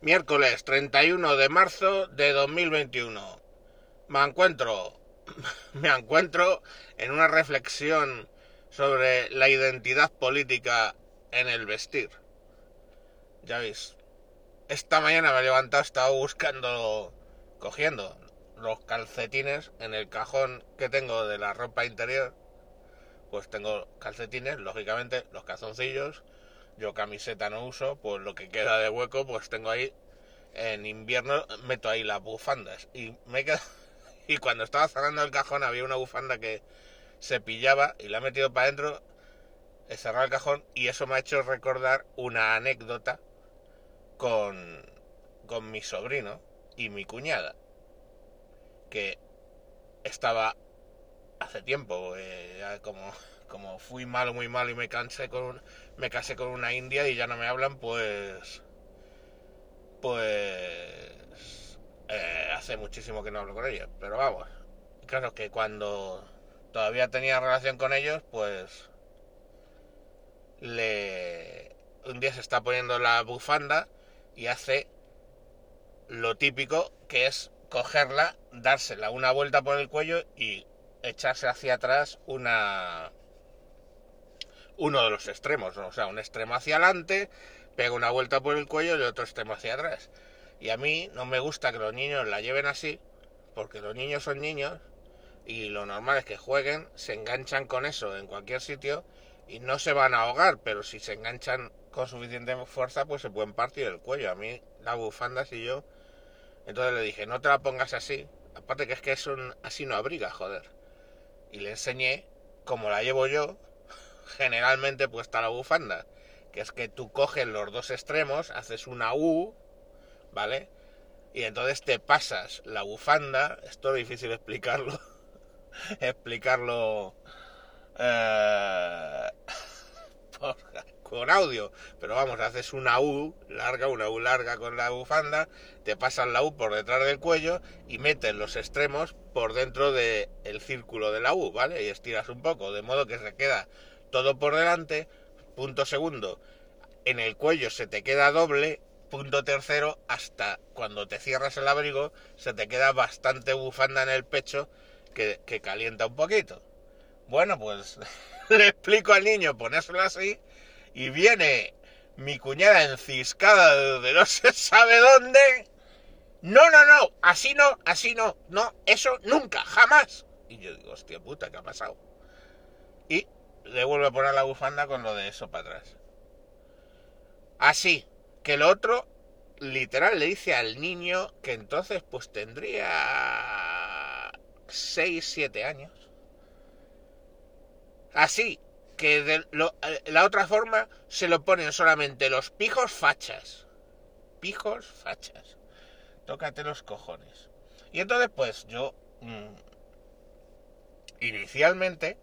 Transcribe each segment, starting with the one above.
Miércoles 31 de marzo de 2021. Me encuentro, me encuentro en una reflexión sobre la identidad política en el vestir. Ya veis, esta mañana me he levantado, estaba buscando, cogiendo los calcetines en el cajón que tengo de la ropa interior. Pues tengo calcetines, lógicamente, los calzoncillos, yo camiseta no uso, pues lo que queda de hueco, pues tengo ahí, en invierno meto ahí las bufandas. Y me queda, y cuando estaba cerrando el cajón había una bufanda que se pillaba y la he metido para adentro, he cerrado el cajón y eso me ha hecho recordar una anécdota con, con mi sobrino y mi cuñada, que estaba hace tiempo, eh, como como fui malo, muy malo y me cansé con me casé con una india y ya no me hablan, pues pues eh, hace muchísimo que no hablo con ellos. Pero vamos, claro que cuando todavía tenía relación con ellos, pues le un día se está poniendo la bufanda y hace lo típico que es cogerla, dársela una vuelta por el cuello y echarse hacia atrás una uno de los extremos, o sea, un extremo hacia adelante, pega una vuelta por el cuello y otro extremo hacia atrás. Y a mí no me gusta que los niños la lleven así, porque los niños son niños y lo normal es que jueguen, se enganchan con eso en cualquier sitio y no se van a ahogar, pero si se enganchan con suficiente fuerza, pues se pueden partir el cuello. A mí la bufanda, si yo... Entonces le dije, no te la pongas así, aparte que es que eso así no abriga, joder. Y le enseñé cómo la llevo yo, generalmente puesta la bufanda, que es que tú coges los dos extremos, haces una U, ¿vale? Y entonces te pasas la bufanda, esto es difícil explicarlo, explicarlo eh, con audio, pero vamos, haces una U larga, una U larga con la bufanda, te pasas la U por detrás del cuello y metes los extremos por dentro del círculo de la U, ¿vale? Y estiras un poco, de modo que se queda todo por delante, punto segundo, en el cuello se te queda doble, punto tercero, hasta cuando te cierras el abrigo se te queda bastante bufanda en el pecho que, calienta un poquito. Bueno, pues le explico al niño ponérselo así y viene mi cuñada enciscada de no se sabe dónde. No, no, no, así no, así no, no, eso nunca, jamás. Y yo digo, hostia puta, ¿qué ha pasado? Y le vuelve a poner la bufanda con lo de eso para atrás. Así que el otro, literal, le dice al niño que entonces pues tendría 6, 7 años. Así que de eh, la otra forma se lo ponen solamente los pijos fachas. Pijos fachas. Tócate los cojones. Y entonces pues yo... Mm, inicialmente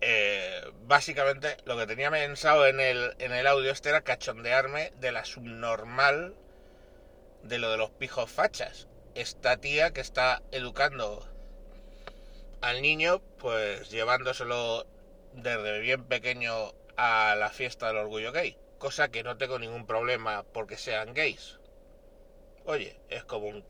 eh, básicamente lo que tenía pensado en el, en el audio este era cachondearme de la subnormal de lo de los pijos fachas. Esta tía que está educando al niño, pues llevándoselo desde bien pequeño a la fiesta del orgullo gay. Cosa que no tengo ningún problema porque sean gays. Oye, es como un,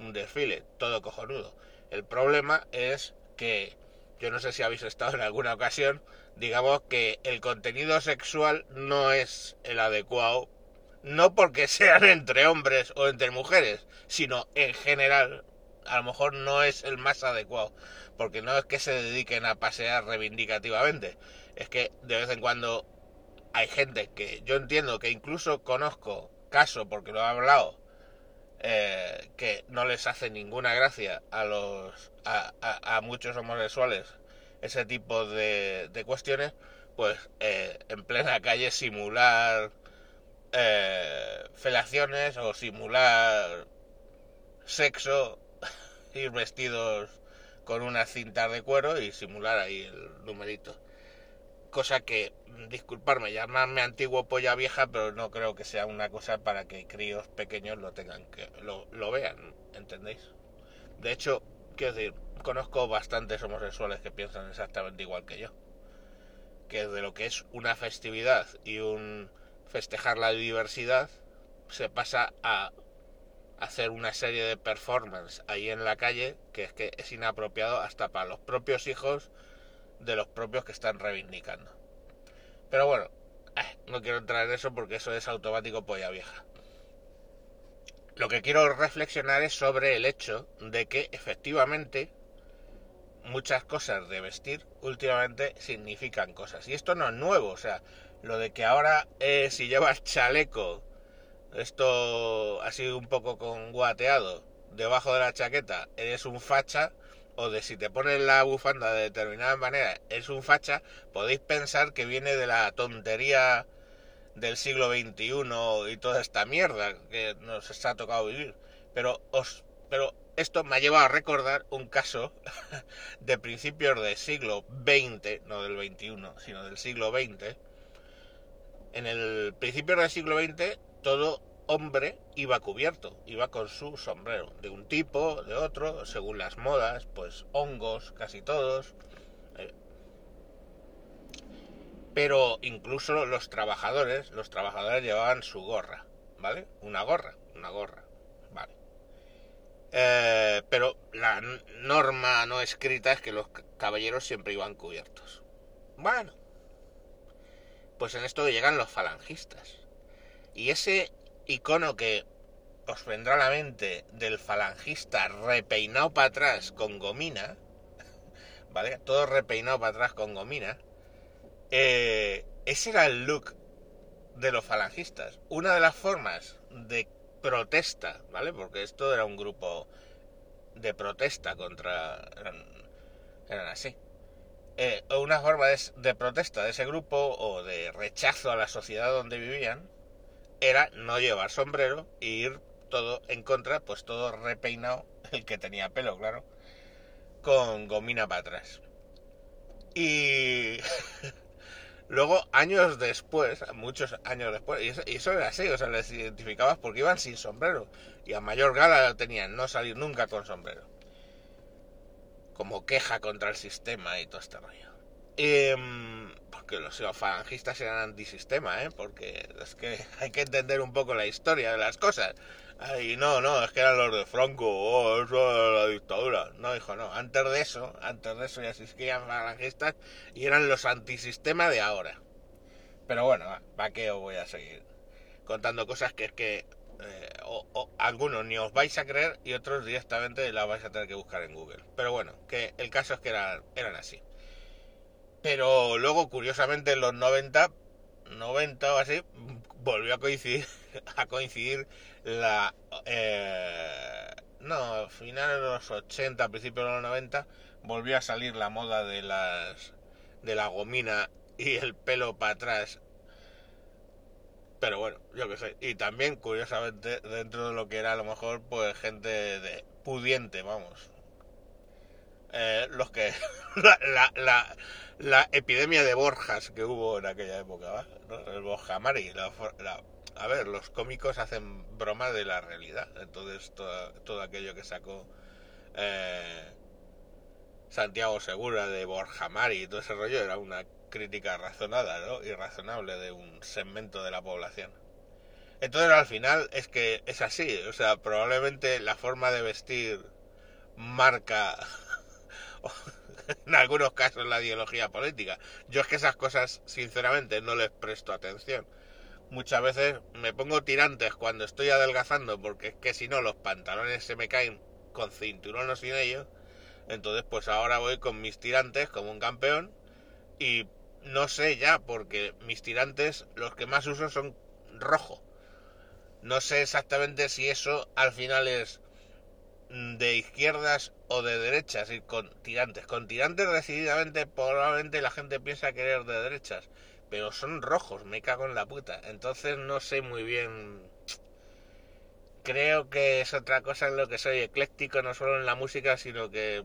un desfile, todo cojonudo. El problema es que yo no sé si habéis estado en alguna ocasión, digamos que el contenido sexual no es el adecuado, no porque sean entre hombres o entre mujeres, sino en general, a lo mejor no es el más adecuado, porque no es que se dediquen a pasear reivindicativamente, es que de vez en cuando hay gente que yo entiendo que incluso conozco caso porque lo he hablado eh, que no les hace ninguna gracia a los a, muchos homosexuales ese tipo de, cuestiones pues eh, en plena calle simular eh, felaciones o simular sexo ir vestidos con una cinta de cuero y simular ahí el numerito cosa que, disculparme, llamarme antiguo polla vieja, pero no creo que sea una cosa para que críos pequeños lo tengan que, lo, lo vean, ¿entendéis? De hecho, quiero decir, conozco bastantes homosexuales que piensan exactamente igual que yo. Que de lo que es una festividad y un festejar la diversidad, se pasa a hacer una serie de performance ahí en la calle que es que es inapropiado hasta para los propios hijos de los propios que están reivindicando. Pero bueno, eh, no quiero entrar en eso porque eso es automático polla vieja. Lo que quiero reflexionar es sobre el hecho de que efectivamente muchas cosas de vestir últimamente significan cosas. Y esto no es nuevo, o sea, lo de que ahora eh, si llevas chaleco, esto sido un poco con guateado, debajo de la chaqueta eres un facha, o de si te pones la bufanda de determinada manera es un facha, podéis pensar que viene de la tontería del siglo XXI y toda esta mierda que nos está tocado vivir. Pero os, pero esto me ha llevado a recordar un caso de principios del siglo XX, no del XXI, sino del siglo XX. En el principio del siglo XX, todo hombre iba cubierto, iba con su sombrero, de un tipo, de otro, según las modas, pues hongos, casi todos. Eh. Pero incluso los trabajadores, los trabajadores llevaban su gorra, ¿vale? Una gorra, una gorra, ¿vale? Eh, pero la norma no escrita es que los caballeros siempre iban cubiertos. Bueno, pues en esto llegan los falangistas. Y ese icono que os vendrá a la mente del falangista repeinado para atrás con gomina, ¿vale? Todo repeinado para atrás con gomina. Eh, ese era el look de los falangistas. Una de las formas de protesta, ¿vale? Porque esto era un grupo de protesta contra... eran, así. Eh, una forma de, protesta de ese grupo o de rechazo a la sociedad donde vivían era no llevar sombrero e ir todo en contra, pues todo repeinado, el que tenía pelo, claro, con gomina para atrás. Y Luego, años después, muchos años después, y eso, era así, o sea, les identificabas porque iban sin sombrero. Y a mayor gala tenían no salir nunca con sombrero. Como queja contra el sistema y todo este rollo. Em, porque los falangistas eran antisistema, ¿eh? Porque es que hay que entender un poco la historia de las cosas. Ay, no, no, es que eran los de Franco, oh, eso era la dictadura. No, hijo, no. Antes de eso, antes de eso ya existían falangistas y eran los antisistema de ahora. Pero bueno, ¿para qué os voy a seguir contando cosas que es que eh, algunos ni os vais a creer y otros directamente las vais a tener que buscar en Google. Pero bueno, que el caso es que eran, eran así. Pero luego, curiosamente, en los 90, 90 o así, volvió a coincidir, a coincidir la... Eh, no, finales de los 80, principios de los 90, volvió a salir la moda de las de la gomina y el pelo para atrás. Pero bueno, yo qué sé. Y también, curiosamente, dentro de lo que era a lo mejor, pues gente de pudiente, vamos. Eh, los que... la, la, epidemia de Borjas que hubo en aquella época, ¿va? El Borjamari, la, la a ver, los cómicos hacen broma de la realidad. Entonces, todo, aquello que sacó eh, Santiago Segura de Borja Mari y todo ese rollo era una crítica razonada ¿no? y razonable de un segmento de la población. Entonces, al final es que es así. O sea, probablemente la forma de vestir marca. en algunos casos la ideología política. Yo es que esas cosas, sinceramente, no les presto atención muchas veces me pongo tirantes cuando estoy adelgazando porque es que si no los pantalones se me caen con cinturón o sin ellos. Entonces pues ahora voy con mis tirantes como un campeón y no sé ya porque mis tirantes los que más uso son rojo. No sé exactamente si eso al final es de izquierdas o de derechas y con tirantes. Con tirantes decididamente probablemente la gente piensa querer de derechas pero son rojos, me cago en la puta. Entonces no sé muy bien. Creo que es otra cosa en lo que soy ecléctico, no solo en la música, sino que.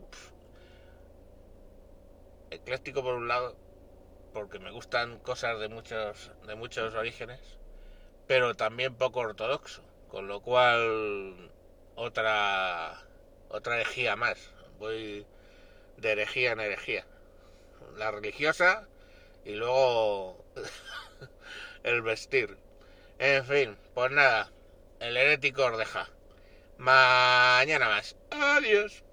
ecléctico por un lado, porque me gustan cosas de muchos, de muchos orígenes, pero también poco ortodoxo, con lo cual otra otra herejía más. Voy de herejía en herejía. La religiosa y luego el vestir. En fin, pues nada, el herético Ordeja. Mañana más. Adiós.